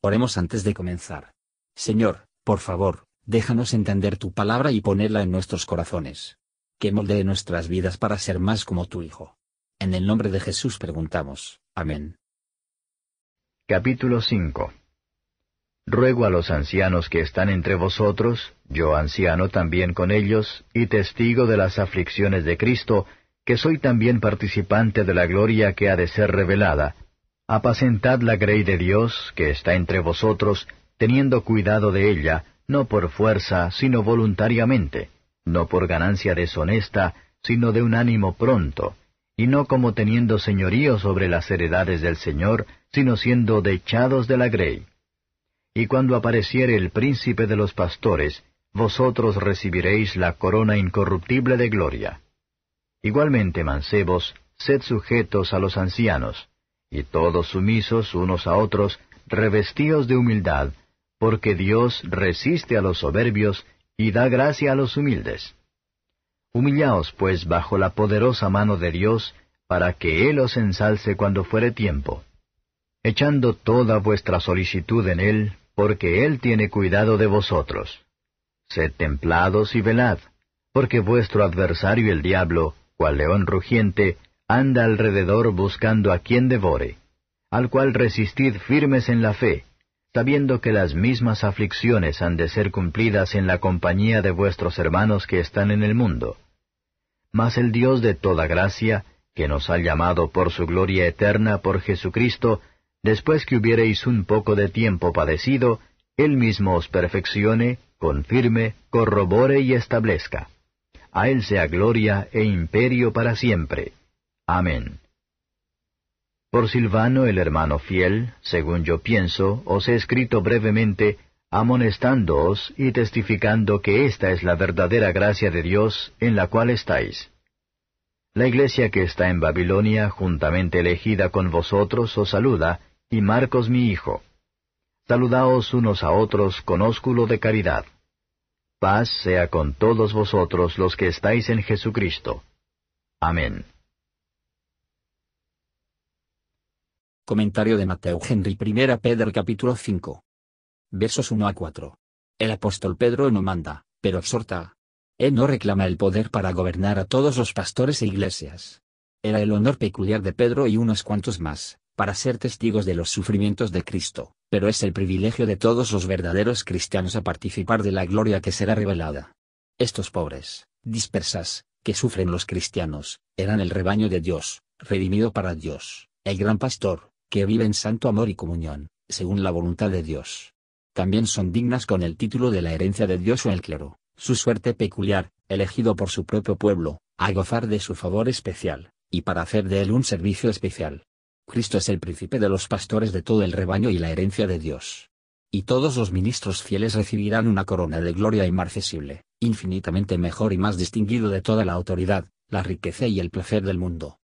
Oremos antes de comenzar. Señor, por favor, déjanos entender tu palabra y ponerla en nuestros corazones. Que moldee nuestras vidas para ser más como tu Hijo. En el nombre de Jesús preguntamos. Amén. Capítulo 5 Ruego a los ancianos que están entre vosotros, yo anciano también con ellos, y testigo de las aflicciones de Cristo, que soy también participante de la gloria que ha de ser revelada, Apacentad la grey de Dios, que está entre vosotros, teniendo cuidado de ella, no por fuerza, sino voluntariamente, no por ganancia deshonesta, sino de un ánimo pronto, y no como teniendo señorío sobre las heredades del Señor, sino siendo dechados de la grey. Y cuando apareciere el príncipe de los pastores, vosotros recibiréis la corona incorruptible de gloria. Igualmente, mancebos, sed sujetos a los ancianos y todos sumisos unos a otros, revestidos de humildad, porque Dios resiste a los soberbios y da gracia a los humildes. Humillaos pues bajo la poderosa mano de Dios, para que Él os ensalce cuando fuere tiempo, echando toda vuestra solicitud en Él, porque Él tiene cuidado de vosotros. Sed templados y velad, porque vuestro adversario el diablo, cual león rugiente, anda alrededor buscando a quien devore, al cual resistid firmes en la fe, sabiendo que las mismas aflicciones han de ser cumplidas en la compañía de vuestros hermanos que están en el mundo. Mas el Dios de toda gracia, que nos ha llamado por su gloria eterna por Jesucristo, después que hubiereis un poco de tiempo padecido, Él mismo os perfeccione, confirme, corrobore y establezca. A Él sea gloria e imperio para siempre. Amén. Por Silvano el hermano fiel, según yo pienso, os he escrito brevemente, amonestándoos y testificando que esta es la verdadera gracia de Dios en la cual estáis. La iglesia que está en Babilonia, juntamente elegida con vosotros, os saluda, y Marcos mi hijo. Saludaos unos a otros con ósculo de caridad. Paz sea con todos vosotros los que estáis en Jesucristo. Amén. Comentario de Mateo Henry 1 Pedro capítulo 5. Versos 1 a 4. El apóstol Pedro no manda, pero exhorta. Él no reclama el poder para gobernar a todos los pastores e iglesias. Era el honor peculiar de Pedro y unos cuantos más, para ser testigos de los sufrimientos de Cristo, pero es el privilegio de todos los verdaderos cristianos a participar de la gloria que será revelada. Estos pobres, dispersas, que sufren los cristianos, eran el rebaño de Dios, redimido para Dios, el gran pastor, que vive en santo amor y comunión, según la voluntad de Dios. También son dignas con el título de la herencia de Dios o el clero, su suerte peculiar, elegido por su propio pueblo, a gozar de su favor especial, y para hacer de él un servicio especial. Cristo es el príncipe de los pastores de todo el rebaño y la herencia de Dios. Y todos los ministros fieles recibirán una corona de gloria inmarcesible, infinitamente mejor y más distinguido de toda la autoridad, la riqueza y el placer del mundo.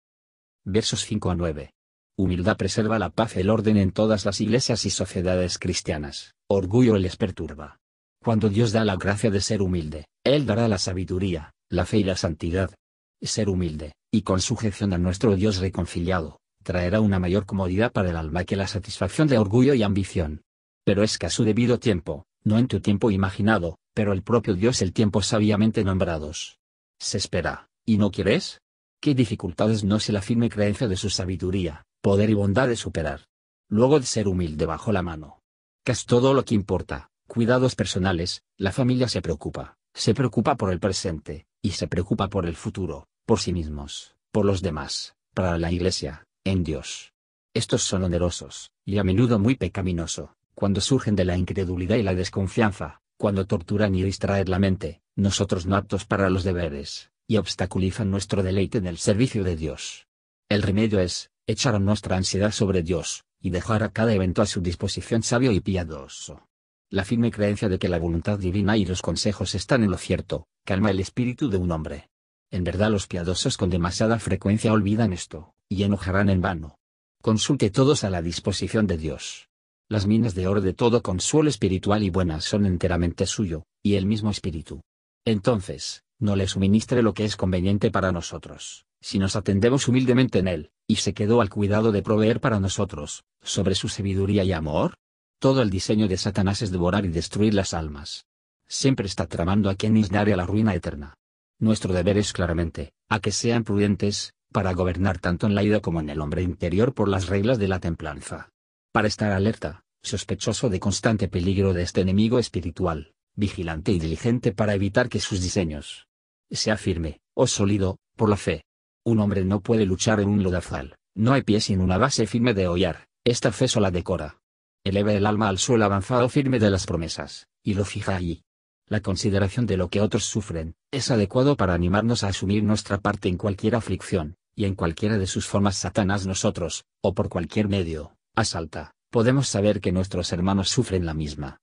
Versos 5 a 9. Humildad preserva la paz y el orden en todas las iglesias y sociedades cristianas. Orgullo les perturba. Cuando Dios da la gracia de ser humilde, Él dará la sabiduría, la fe y la santidad. Ser humilde, y con sujeción a nuestro Dios reconciliado, traerá una mayor comodidad para el alma que la satisfacción de orgullo y ambición. Pero es que a su debido tiempo, no en tu tiempo imaginado, pero el propio Dios el tiempo sabiamente nombrados. Se espera, ¿y no quieres? ¿Qué dificultades no se la firme creencia de su sabiduría, poder y bondad de superar. Luego de ser humilde bajo la mano. Que es todo lo que importa, cuidados personales, la familia se preocupa, se preocupa por el presente, y se preocupa por el futuro, por sí mismos, por los demás, para la iglesia, en Dios. Estos son onerosos, y a menudo muy pecaminoso, cuando surgen de la incredulidad y la desconfianza, cuando torturan y distraen la mente, nosotros no aptos para los deberes, y obstaculizan nuestro deleite en el servicio de Dios. El remedio es, echar nuestra ansiedad sobre Dios, y dejar a cada evento a su disposición sabio y piadoso. La firme creencia de que la voluntad divina y los consejos están en lo cierto, calma el espíritu de un hombre. En verdad los piadosos con demasiada frecuencia olvidan esto, y enojarán en vano. Consulte todos a la disposición de Dios. Las minas de oro de todo consuelo espiritual y buenas son enteramente suyo, y el mismo espíritu. Entonces, no le suministre lo que es conveniente para nosotros, si nos atendemos humildemente en él, y se quedó al cuidado de proveer para nosotros, sobre su sabiduría y amor? Todo el diseño de Satanás es devorar y destruir las almas. Siempre está tramando a quien isnare la ruina eterna. Nuestro deber es claramente, a que sean prudentes, para gobernar tanto en la ida como en el hombre interior por las reglas de la templanza. Para estar alerta, sospechoso de constante peligro de este enemigo espiritual, vigilante y diligente para evitar que sus diseños sea firme, o sólido, por la fe. Un hombre no puede luchar en un lodazal, no hay pie sin una base firme de hollar, esta fe sola decora. Eleva el alma al suelo avanzado firme de las promesas, y lo fija allí. La consideración de lo que otros sufren, es adecuado para animarnos a asumir nuestra parte en cualquier aflicción, y en cualquiera de sus formas Satanás nosotros, o por cualquier medio, asalta, podemos saber que nuestros hermanos sufren la misma.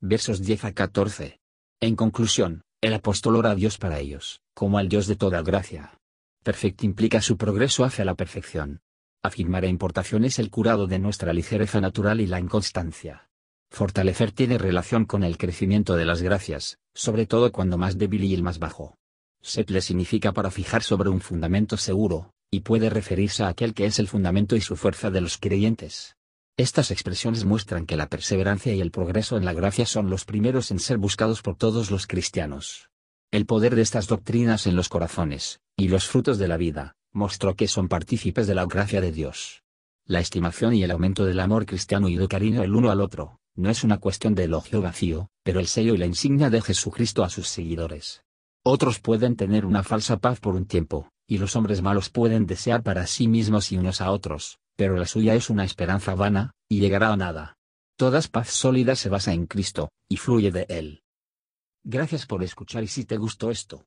Versos 10 a 14. En conclusión, el apóstol ora a Dios para ellos, como al Dios de toda gracia. Perfecto implica su progreso hacia la perfección. Afirmar a importación es el curado de nuestra ligereza natural y la inconstancia. Fortalecer tiene relación con el crecimiento de las gracias, sobre todo cuando más débil y el más bajo. Setle significa para fijar sobre un fundamento seguro, y puede referirse a aquel que es el fundamento y su fuerza de los creyentes. Estas expresiones muestran que la perseverancia y el progreso en la gracia son los primeros en ser buscados por todos los cristianos. El poder de estas doctrinas en los corazones, y los frutos de la vida, mostró que son partícipes de la gracia de Dios. La estimación y el aumento del amor cristiano y de cariño el uno al otro, no es una cuestión de elogio vacío, pero el sello y la insignia de Jesucristo a sus seguidores. Otros pueden tener una falsa paz por un tiempo, y los hombres malos pueden desear para sí mismos y unos a otros, pero la suya es una esperanza vana, y llegará a nada. Todas paz sólida se basa en Cristo, y fluye de Él. Gracias por escuchar y si te gustó esto,